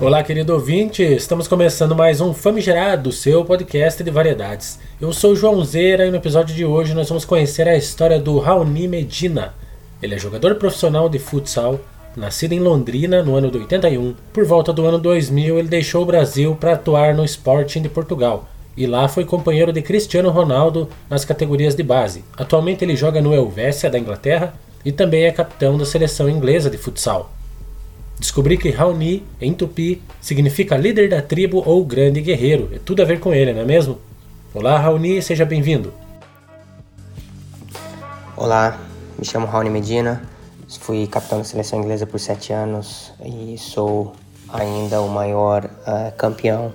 Olá, querido ouvinte, estamos começando mais um Famigerado, seu podcast de variedades. Eu sou o João Zeira e no episódio de hoje nós vamos conhecer a história do Raoni Medina. Ele é jogador profissional de futsal, nascido em Londrina no ano de 81. Por volta do ano 2000, ele deixou o Brasil para atuar no Sporting de Portugal e lá foi companheiro de Cristiano Ronaldo nas categorias de base. Atualmente ele joga no Helvécia da Inglaterra e também é capitão da seleção inglesa de futsal. Descobri que Raoni, em tupi, significa líder da tribo ou grande guerreiro. É tudo a ver com ele, não é mesmo? Olá, Raoni, seja bem-vindo. Olá, me chamo Raoni Medina, fui capitão da seleção inglesa por sete anos e sou ainda o maior uh, campeão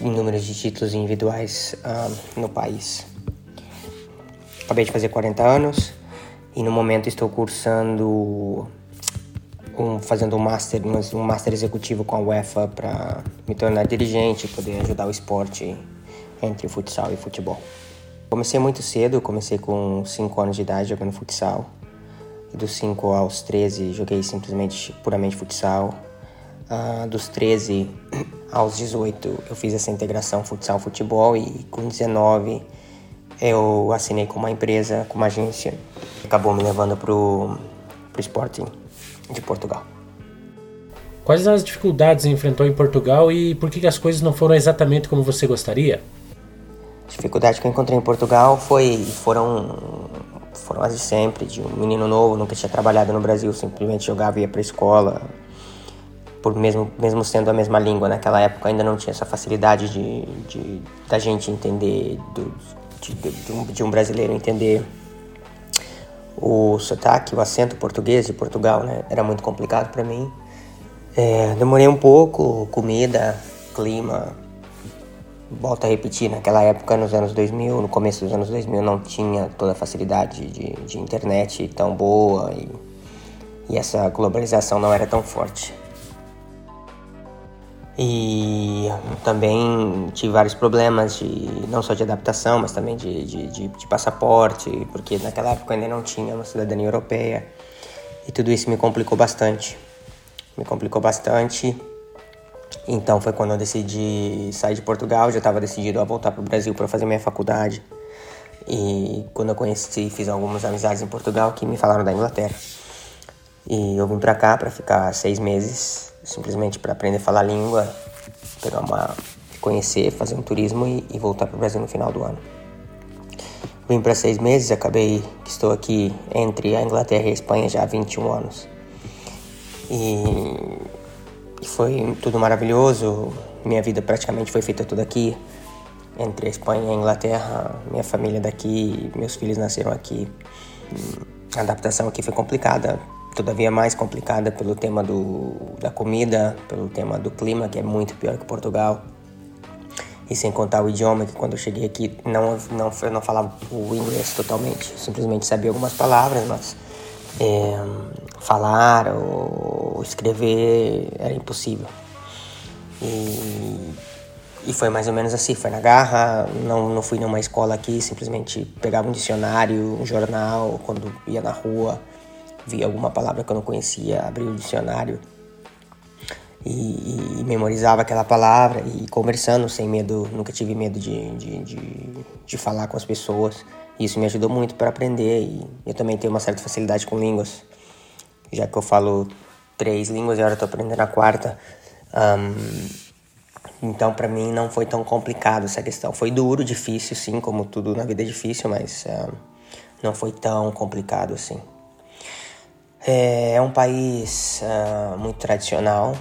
em números de títulos individuais uh, no país. Acabei de fazer 40 anos e no momento estou cursando um, fazendo um master, um master executivo com a UEFA para me tornar dirigente e poder ajudar o esporte entre futsal e futebol. Comecei muito cedo, comecei com 5 anos de idade jogando futsal. Dos 5 aos 13 joguei simplesmente puramente futsal. Uh, dos 13 aos 18 eu fiz essa integração futsal-futebol e com 19 eu assinei com uma empresa, com uma agência. Acabou me levando pro, pro Sporting de Portugal. Quais as dificuldades enfrentou em Portugal e por que as coisas não foram exatamente como você gostaria? A dificuldade que eu encontrei em Portugal foi foram foram as de sempre, de um menino novo, nunca tinha trabalhado no Brasil, simplesmente jogava e ia para escola. Por mesmo mesmo sendo a mesma língua naquela época ainda não tinha essa facilidade de, de da gente entender do, de, de, um, de um brasileiro entender o sotaque, o acento português de Portugal, né? Era muito complicado para mim. É, demorei um pouco, comida, clima. Volto a repetir, naquela época, nos anos 2000, no começo dos anos 2000, não tinha toda a facilidade de, de internet tão boa e, e essa globalização não era tão forte. E também tive vários problemas, de, não só de adaptação, mas também de, de, de, de passaporte, porque naquela época ainda não tinha uma cidadania europeia. E tudo isso me complicou bastante. Me complicou bastante. Então foi quando eu decidi sair de Portugal, já estava decidido a voltar para o Brasil para fazer minha faculdade. E quando eu conheci, fiz algumas amizades em Portugal que me falaram da Inglaterra. E eu vim para cá para ficar seis meses simplesmente para aprender a falar a língua, pegar uma conhecer, fazer um turismo e, e voltar para o Brasil no final do ano. Vim para seis meses, acabei que estou aqui entre a Inglaterra e a Espanha já há 21 anos. E, e foi tudo maravilhoso. Minha vida praticamente foi feita tudo aqui, entre a Espanha e a Inglaterra. Minha família daqui, meus filhos nasceram aqui. A adaptação aqui foi complicada, todavia mais complicada pelo tema do, da comida, pelo tema do clima, que é muito pior que Portugal. E sem contar o idioma, que quando eu cheguei aqui não, não, eu não falava o inglês totalmente, simplesmente sabia algumas palavras, mas é, falar ou escrever era impossível. E, e foi mais ou menos assim, foi na garra, não, não fui numa escola aqui, simplesmente pegava um dicionário, um jornal, quando ia na rua, via alguma palavra que eu não conhecia, abria o dicionário e, e, memorizava aquela palavra e conversando sem medo, nunca tive medo de, de, de, de falar com as pessoas. Isso me ajudou muito para aprender e eu também tenho uma certa facilidade com línguas, já que eu falo três línguas e agora estou aprendendo a quarta. Um, então, para mim, não foi tão complicado essa questão. Foi duro, difícil, sim, como tudo na vida é difícil, mas uh, não foi tão complicado assim. É, é um país uh, muito tradicional.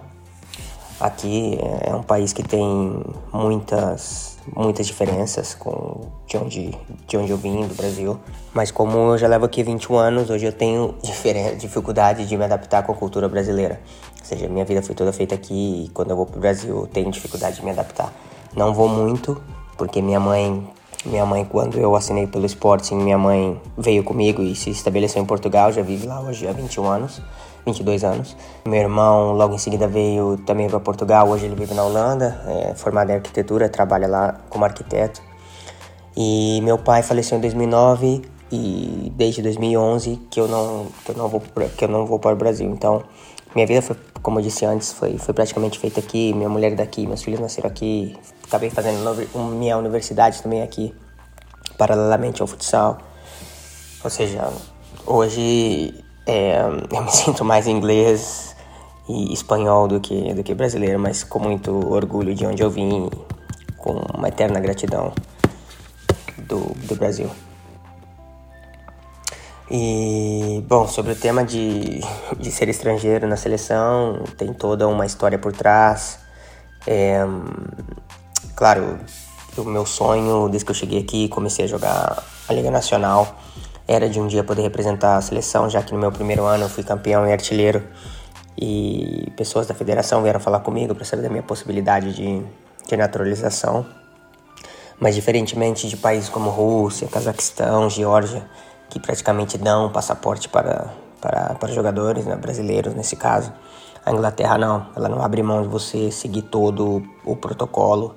Aqui é um país que tem muitas, muitas diferenças com de onde, de onde eu vim, do Brasil. Mas como eu já levo aqui 21 anos, hoje eu tenho dificuldade de me adaptar com a cultura brasileira. Ou seja, minha vida foi toda feita aqui e quando eu vou pro Brasil eu tenho dificuldade de me adaptar. Não vou muito, porque minha mãe minha mãe, quando eu assinei pelo Sporting, minha mãe veio comigo e se estabeleceu em Portugal, já vive lá hoje há 21 anos, 22 anos. Meu irmão, logo em seguida, veio também para Portugal, hoje ele vive na Holanda, é formado em arquitetura, trabalha lá como arquiteto. E meu pai faleceu em 2009 e desde 2011 que eu não que eu não vou que eu não vou para o Brasil. Então, minha vida foi, como eu disse antes, foi foi praticamente feita aqui. Minha mulher é daqui, meus filhos nasceram aqui. Acabei fazendo minha universidade também aqui, paralelamente ao futsal. Ou seja, hoje é, eu me sinto mais inglês e espanhol do que do que brasileiro, mas com muito orgulho de onde eu vim, com uma eterna gratidão do, do Brasil. E, bom, sobre o tema de, de ser estrangeiro na seleção, tem toda uma história por trás. É, claro, o meu sonho, desde que eu cheguei aqui e comecei a jogar a Liga Nacional, era de um dia poder representar a seleção, já que no meu primeiro ano eu fui campeão e artilheiro. E pessoas da federação vieram falar comigo para saber da minha possibilidade de, de naturalização. Mas, diferentemente de países como Rússia, Cazaquistão, Geórgia, que praticamente dão passaporte para, para, para jogadores né, brasileiros nesse caso. A Inglaterra não, ela não abre mão de você seguir todo o protocolo,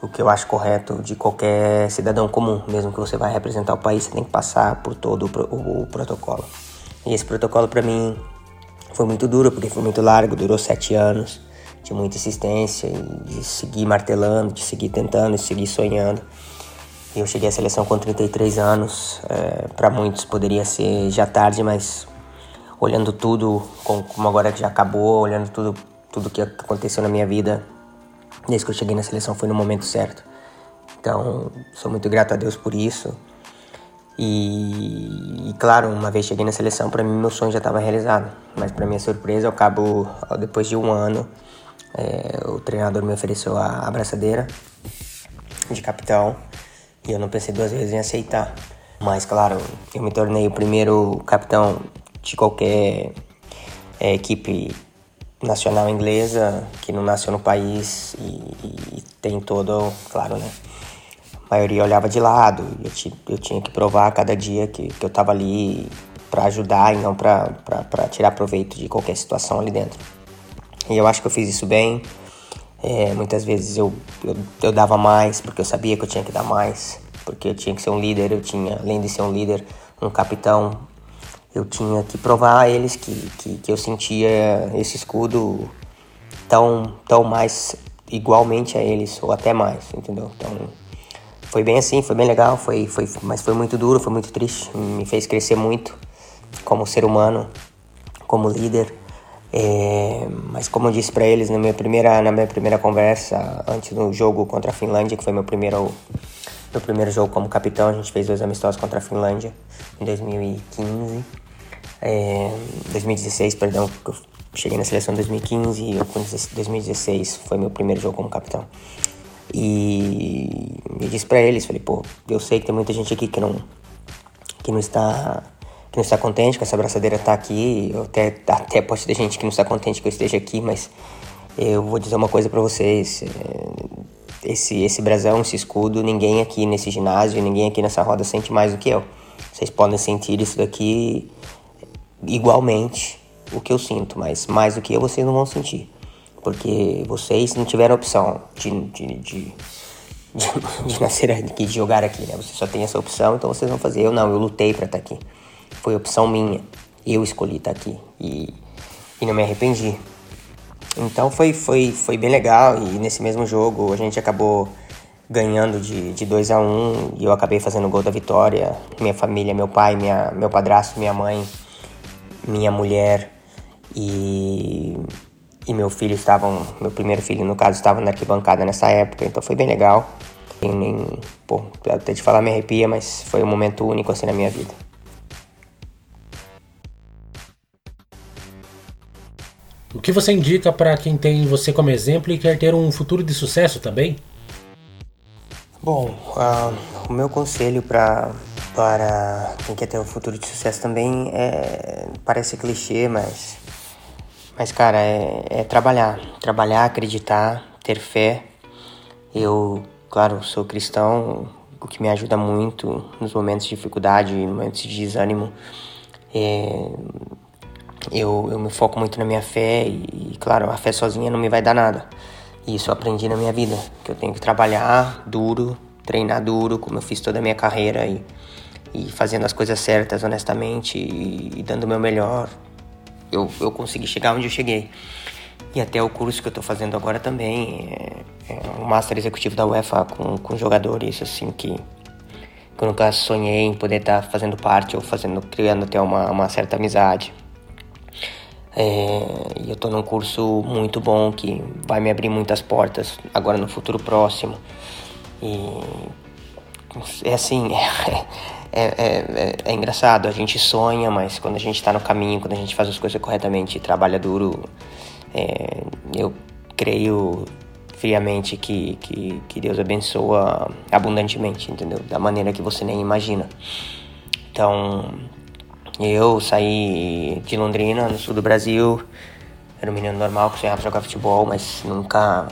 o que eu acho correto de qualquer cidadão comum, mesmo que você vai representar o país, você tem que passar por todo o, o, o protocolo. E esse protocolo para mim foi muito duro, porque foi muito largo, durou sete anos, de muita insistência, de seguir martelando, de seguir tentando, de seguir sonhando. Eu cheguei à seleção com 33 anos, é, para muitos poderia ser já tarde, mas olhando tudo como agora já acabou, olhando tudo tudo que aconteceu na minha vida desde que eu cheguei na seleção foi no momento certo. Então, sou muito grato a Deus por isso. E, e claro, uma vez cheguei na seleção, para mim meu sonho já estava realizado. Mas para minha surpresa, ao cabo, depois de um ano, é, o treinador me ofereceu a abraçadeira de capitão e eu não pensei duas vezes em aceitar. Mas, claro, eu me tornei o primeiro capitão de qualquer é, equipe nacional inglesa que não nasceu no país e, e, tem todo, claro, né? A maioria olhava de lado, eu, eu tinha que provar cada dia que, que eu estava ali para ajudar e não para tirar proveito de qualquer situação ali dentro. E eu acho que eu fiz isso bem. É, muitas vezes eu, eu, eu dava mais porque eu sabia que eu tinha que dar mais, porque eu tinha que ser um líder, eu tinha, além de ser um líder, um capitão, eu tinha que provar a eles que, que, que eu sentia esse escudo tão, tão mais igualmente a eles, ou até mais, entendeu? Então foi bem assim, foi bem legal, foi, foi, mas foi muito duro, foi muito triste, me fez crescer muito como ser humano, como líder. É, mas como eu disse para eles na minha primeira na minha primeira conversa antes do jogo contra a Finlândia, que foi meu primeiro meu primeiro jogo como capitão, a gente fez dois amistosos contra a Finlândia em 2015, é, 2016, perdão, eu cheguei na seleção em 2015 e 2016 foi meu primeiro jogo como capitão. E eu disse para eles, falei, pô, eu sei que tem muita gente aqui que não que não está não está contente que essa abraçadeira tá aqui. Eu até, até pode ter gente que não está contente que eu esteja aqui, mas eu vou dizer uma coisa para vocês. É, esse, esse brasão, esse escudo, ninguém aqui nesse ginásio, ninguém aqui nessa roda sente mais do que eu. Vocês podem sentir isso daqui igualmente o que eu sinto, mas mais do que eu vocês não vão sentir. Porque vocês não tiveram opção de, de, de, de, de nascer aqui, de jogar aqui, né? Vocês só têm essa opção, então vocês vão fazer. Eu não, eu lutei para estar tá aqui foi opção minha. Eu escolhi estar aqui e, e não me arrependi. Então foi, foi, foi bem legal e nesse mesmo jogo a gente acabou ganhando de, de 2 a 1 um, e eu acabei fazendo o gol da vitória. Minha família, meu pai, minha, meu padrasto, minha mãe, minha mulher e, e meu filho estavam, meu primeiro filho no caso, estava na arquibancada nessa época, então foi bem legal. Nem, pô, até de falar me arrepia, mas foi um momento único assim na minha vida. O que você indica para quem tem você como exemplo e quer ter um futuro de sucesso também? Bom, uh, o meu conselho para para quem quer ter um futuro de sucesso também é parece clichê, mas mas cara é, é trabalhar, trabalhar, acreditar, ter fé. Eu, claro, sou cristão, o que me ajuda muito nos momentos de dificuldade, momentos de desânimo. É, eu, eu me foco muito na minha fé e, claro, a fé sozinha não me vai dar nada. E isso eu aprendi na minha vida, que eu tenho que trabalhar duro, treinar duro, como eu fiz toda a minha carreira e, e fazendo as coisas certas honestamente e, e dando o meu melhor, eu, eu consegui chegar onde eu cheguei. E até o curso que eu estou fazendo agora também é, é Master Executivo da UEFA com, com jogadores assim que, que eu nunca sonhei em poder estar tá fazendo parte ou fazendo, criando até uma, uma certa amizade. É, eu estou num curso muito bom que vai me abrir muitas portas agora no futuro próximo. E é assim, é, é, é, é engraçado, a gente sonha, mas quando a gente está no caminho, quando a gente faz as coisas corretamente e trabalha duro, é, eu creio friamente que, que, que Deus abençoa abundantemente, entendeu? Da maneira que você nem imagina. Então, eu saí de Londrina, no sul do Brasil, era um menino normal que sonhava jogar futebol, mas nunca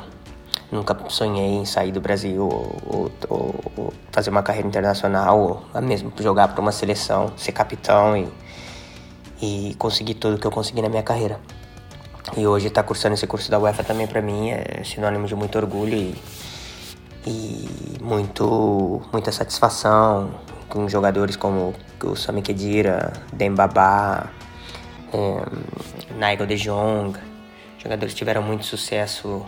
nunca sonhei em sair do Brasil ou, ou, ou fazer uma carreira internacional, ou mesmo jogar para uma seleção, ser capitão e, e conseguir tudo que eu consegui na minha carreira. E hoje estar tá cursando esse curso da UEFA também para mim é sinônimo de muito orgulho e, e muito, muita satisfação com jogadores como o Sami Khedira, Dembaba, é, Nigel de Jong, jogadores que tiveram muito sucesso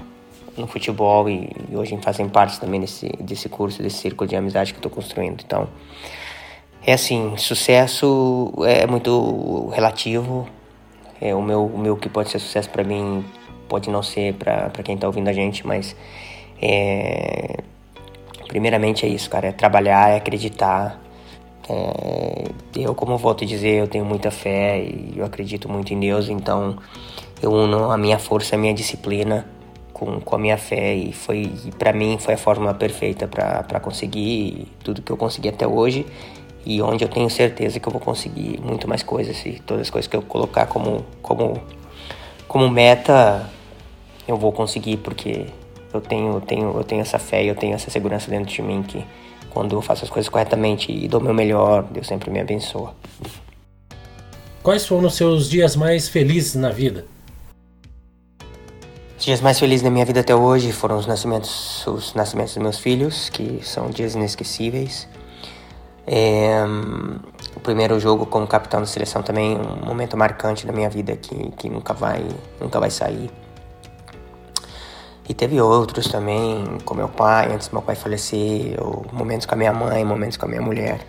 no futebol e, e, hoje fazem parte também desse, desse curso, desse círculo de amizade que estou construindo. Então, é assim, sucesso é muito relativo, é, o, meu, o meu que pode ser sucesso para mim pode não ser para quem está ouvindo a gente, mas é, primeiramente é isso, cara, é trabalhar, é acreditar. É, eu, como volto a dizer, eu tenho muita fé e eu acredito muito em Deus, então eu uno a minha força, a minha disciplina com, com a minha fé e foi para mim foi a fórmula perfeita para conseguir tudo que eu consegui até hoje e onde eu tenho certeza que eu vou conseguir muito mais coisas e todas as coisas que eu colocar como como como meta eu vou conseguir porque eu tenho eu tenho eu tenho essa fé e eu tenho essa segurança dentro de mim que quando eu faço as coisas corretamente e dou o meu melhor Deus sempre me abençoa Quais foram os seus dias mais felizes na vida? Os dias mais felizes da minha vida até hoje foram os nascimentos, os nascimentos dos meus filhos, que são dias inesquecíveis. É, o primeiro jogo como capitão da seleção também um momento marcante da minha vida que, que nunca vai nunca vai sair e teve outros também com meu pai antes do meu pai falecer momentos com a minha mãe momentos com a minha mulher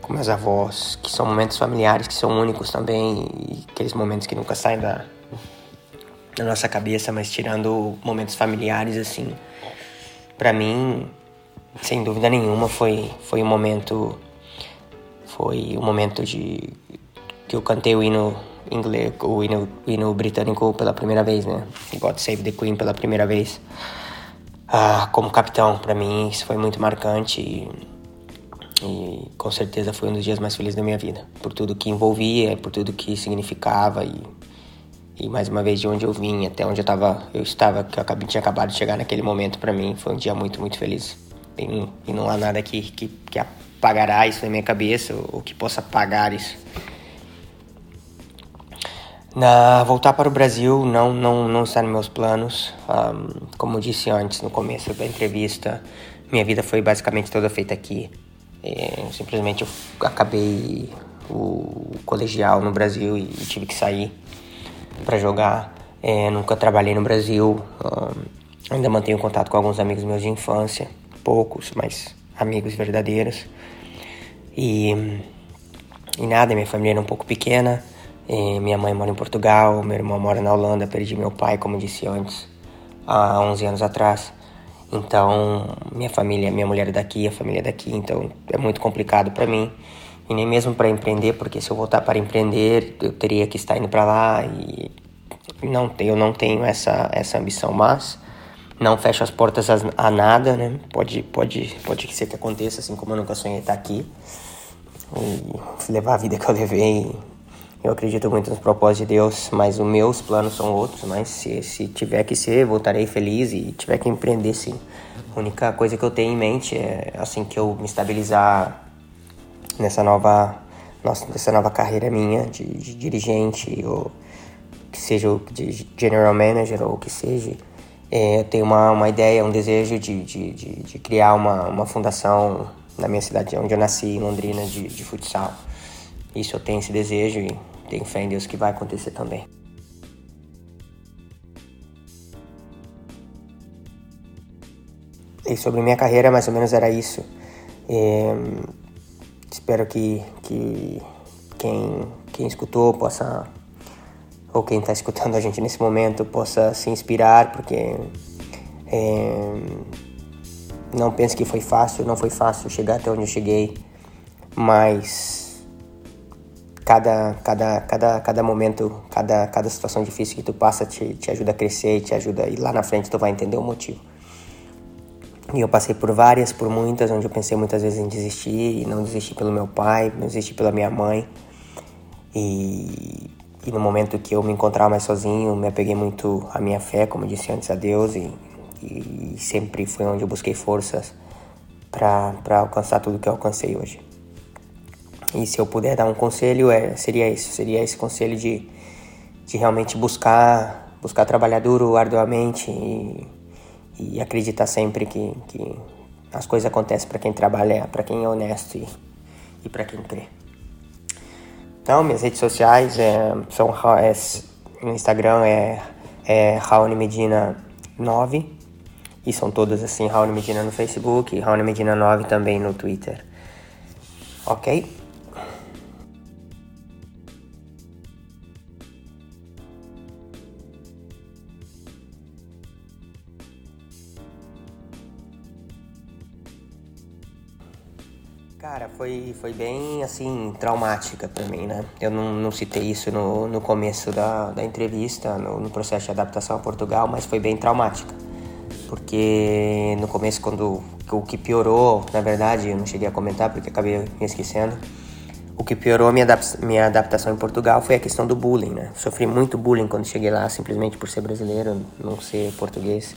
com meus avós que são momentos familiares que são únicos também e aqueles momentos que nunca saem da, da nossa cabeça mas tirando momentos familiares assim para mim sem dúvida nenhuma foi foi um momento foi o momento de que eu cantei o hino inglês, o hino, o hino britânico pela primeira vez, né? God Save the Queen pela primeira vez. Ah, como capitão, para mim isso foi muito marcante e, e, com certeza foi um dos dias mais felizes da minha vida, por tudo que envolvia, por tudo que significava e, e mais uma vez de onde eu vim até onde eu tava, eu estava, que eu acabei, tinha acabado de chegar naquele momento para mim, foi um dia muito, muito feliz. E, e não há nada que, que, que pagará isso na minha cabeça, ou que possa pagar isso. Na, voltar para o Brasil não, não, não está nos meus planos. Um, como disse antes no começo da entrevista, minha vida foi basicamente toda feita aqui. É, simplesmente eu acabei o colegial no Brasil e, e tive que sair para jogar. É, nunca trabalhei no Brasil. Um, ainda mantenho contato com alguns amigos meus de infância, poucos, mas amigos verdadeiros. E, e nada, minha família era um pouco pequena. Minha mãe mora em Portugal, meu irmão mora na Holanda. Perdi meu pai, como disse antes, há 11 anos atrás. Então, minha família, minha mulher é daqui, a família é daqui, então é muito complicado para mim. E nem mesmo para empreender, porque se eu voltar para empreender, eu teria que estar indo para lá e não eu não tenho essa essa ambição, mas não fecho as portas a, a nada, né? Pode pode pode ser que aconteça, assim como eu nunca sonhei estar aqui e levar a vida que eu levei. Eu acredito muito nos propósitos de Deus, mas os meus planos são outros. Mas se, se tiver que ser, voltarei feliz e tiver que empreender, sim. A única coisa que eu tenho em mente é assim que eu me estabilizar nessa nova, nossa, nessa nova carreira minha de, de dirigente ou que seja de general manager ou que seja, é, eu tenho uma, uma ideia, um desejo de, de, de, de criar uma, uma fundação na minha cidade, onde eu nasci, em Londrina, de, de futsal. Isso eu tenho esse desejo e tenho fé em Deus que vai acontecer também. E sobre minha carreira, mais ou menos era isso. É, espero que, que quem, quem escutou possa, ou quem está escutando a gente nesse momento, possa se inspirar, porque é, não pense que foi fácil, não foi fácil chegar até onde eu cheguei, mas cada, cada, cada, cada momento, cada, cada situação difícil que tu passa te, te ajuda a crescer, te ajuda, e lá na frente tu vai entender o motivo. E eu passei por várias, por muitas, onde eu pensei muitas vezes em desistir, e não desisti pelo meu pai, não desisti pela minha mãe. E, e no momento que eu me encontrava mais sozinho, me apeguei muito à minha fé, como disse antes, a Deus, e, e sempre foi onde eu busquei forças para alcançar tudo que eu alcancei hoje. E se eu puder dar um conselho, é, seria esse, seria esse conselho de, de realmente buscar, buscar trabalhar duro, arduamente e e acreditar sempre que, que as coisas acontecem para quem trabalha, para quem é honesto e, e para quem crê. Então, minhas redes sociais é, são é, no Instagram é, é Raoni Medina 9 e são todas assim, Raoni Medina no Facebook Raoni Medina 9 também no Twitter. Ok? Foi, foi bem, assim, traumática para mim, né? Eu não, não citei isso no, no começo da, da entrevista, no, no processo de adaptação a Portugal, mas foi bem traumática. Porque no começo, quando o que piorou, na verdade, eu não cheguei a comentar porque acabei me esquecendo, o que piorou minha, minha adaptação em Portugal foi a questão do bullying, né? Sofri muito bullying quando cheguei lá, simplesmente por ser brasileiro, não ser português.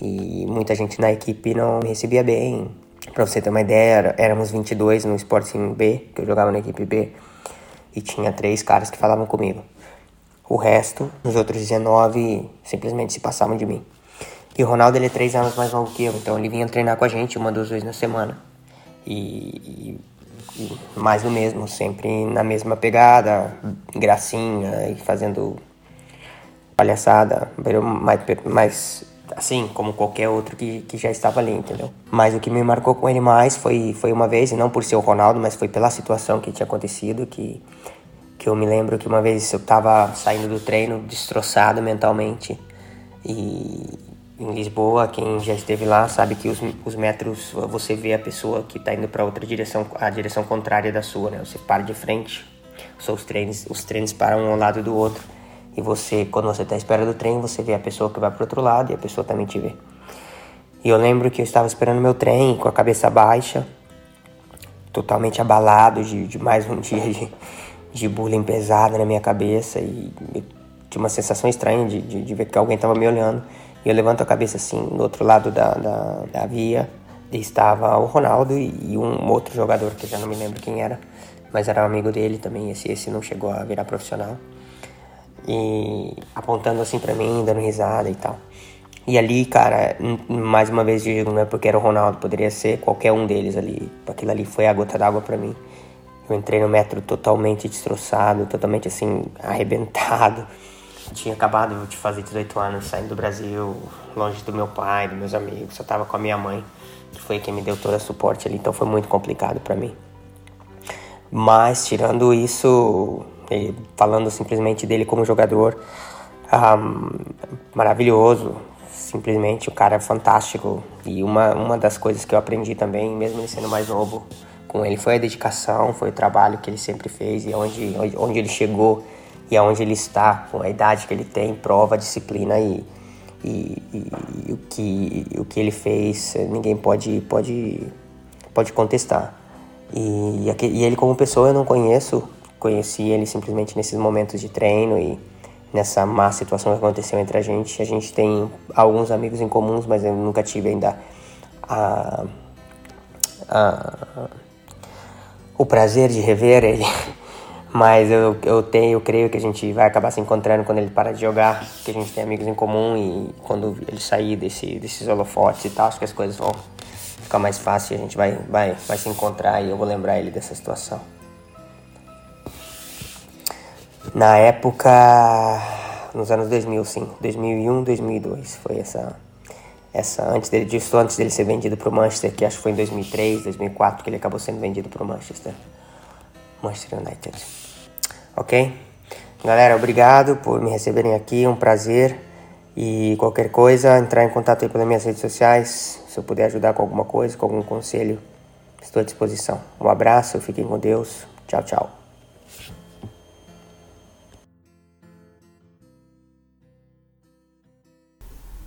E muita gente na equipe não me recebia bem, Pra você ter uma ideia, éramos 22 no Sporting B, que eu jogava na equipe B, e tinha três caras que falavam comigo. O resto, os outros 19, simplesmente se passavam de mim. E o Ronaldo, ele é três anos mais novo que eu, então ele vinha treinar com a gente uma, duas vezes na semana. E, e, e mais do mesmo, sempre na mesma pegada, gracinha e fazendo palhaçada, mais, mais assim, como qualquer outro que, que já estava ali, entendeu? Mas o que me marcou com ele mais foi, foi uma vez, e não por ser o Ronaldo, mas foi pela situação que tinha acontecido, que, que eu me lembro que uma vez eu estava saindo do treino destroçado mentalmente, e em Lisboa, quem já esteve lá sabe que os, os metros, você vê a pessoa que está indo para outra direção, a direção contrária da sua, né? Você para de frente, os trens, os trens param um ao lado do outro. E você, quando você está à espera do trem, você vê a pessoa que vai para outro lado e a pessoa também te vê. E eu lembro que eu estava esperando meu trem com a cabeça baixa, totalmente abalado de, de mais um dia de, de bullying pesado na minha cabeça e tinha uma sensação estranha de, de, de ver que alguém estava me olhando. E eu levanto a cabeça assim, do outro lado da, da, da via, estava o Ronaldo e um outro jogador que eu já não me lembro quem era, mas era um amigo dele também. Esse, esse não chegou a virar profissional e apontando assim para mim, dando risada e tal. E ali, cara, mais uma vez digo, não é porque era o Ronaldo, poderia ser qualquer um deles ali. Aquilo ali foi a gota d'água para mim. Eu entrei no metro totalmente destroçado, totalmente assim, arrebentado. Tinha acabado de fazer 18 anos, saindo do Brasil, longe do meu pai, dos meus amigos, só tava com a minha mãe, que foi quem me deu todo o suporte ali, então foi muito complicado para mim. Mas, tirando isso, falando simplesmente dele como jogador, um, maravilhoso, simplesmente o cara é fantástico. E uma, uma das coisas que eu aprendi também, mesmo ele sendo mais novo, com ele foi a dedicação, foi o trabalho que ele sempre fez e onde, onde ele chegou e aonde ele está, com a idade que ele tem, prova disciplina e, e, e, e, o, que, o que ele fez ninguém pode, pode, pode contestar. E, e ele como pessoa eu não conheço, conheci ele simplesmente nesses momentos de treino e nessa má situação que aconteceu entre a gente. A gente tem alguns amigos em comuns, mas eu nunca tive ainda a, a, o prazer de rever ele. Mas eu, eu tenho, eu creio que a gente vai acabar se encontrando quando ele para de jogar, que a gente tem amigos em comum e quando ele sair desse, desses holofotes e tal, acho que as coisas vão ficar mais fácil e a gente vai, vai, vai se encontrar e eu vou lembrar ele dessa situação. Na época, nos anos 2000, sim, 2001, 2002, foi essa, essa antes dele, disso antes dele ser vendido para o Manchester, que acho que foi em 2003, 2004 que ele acabou sendo vendido para o Manchester, Manchester United. Ok? Galera, obrigado por me receberem aqui, um prazer. E qualquer coisa, entrar em contato aí pelas minhas redes sociais. Se eu puder ajudar com alguma coisa, com algum conselho, estou à disposição. Um abraço, fiquem com Deus. Tchau, tchau.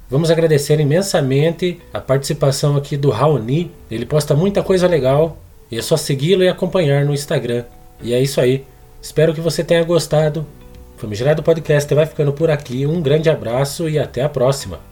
Vamos agradecer imensamente a participação aqui do Raoni. Ele posta muita coisa legal e é só segui-lo e acompanhar no Instagram. E é isso aí. Espero que você tenha gostado. Famigerado Podcast vai ficando por aqui. Um grande abraço e até a próxima.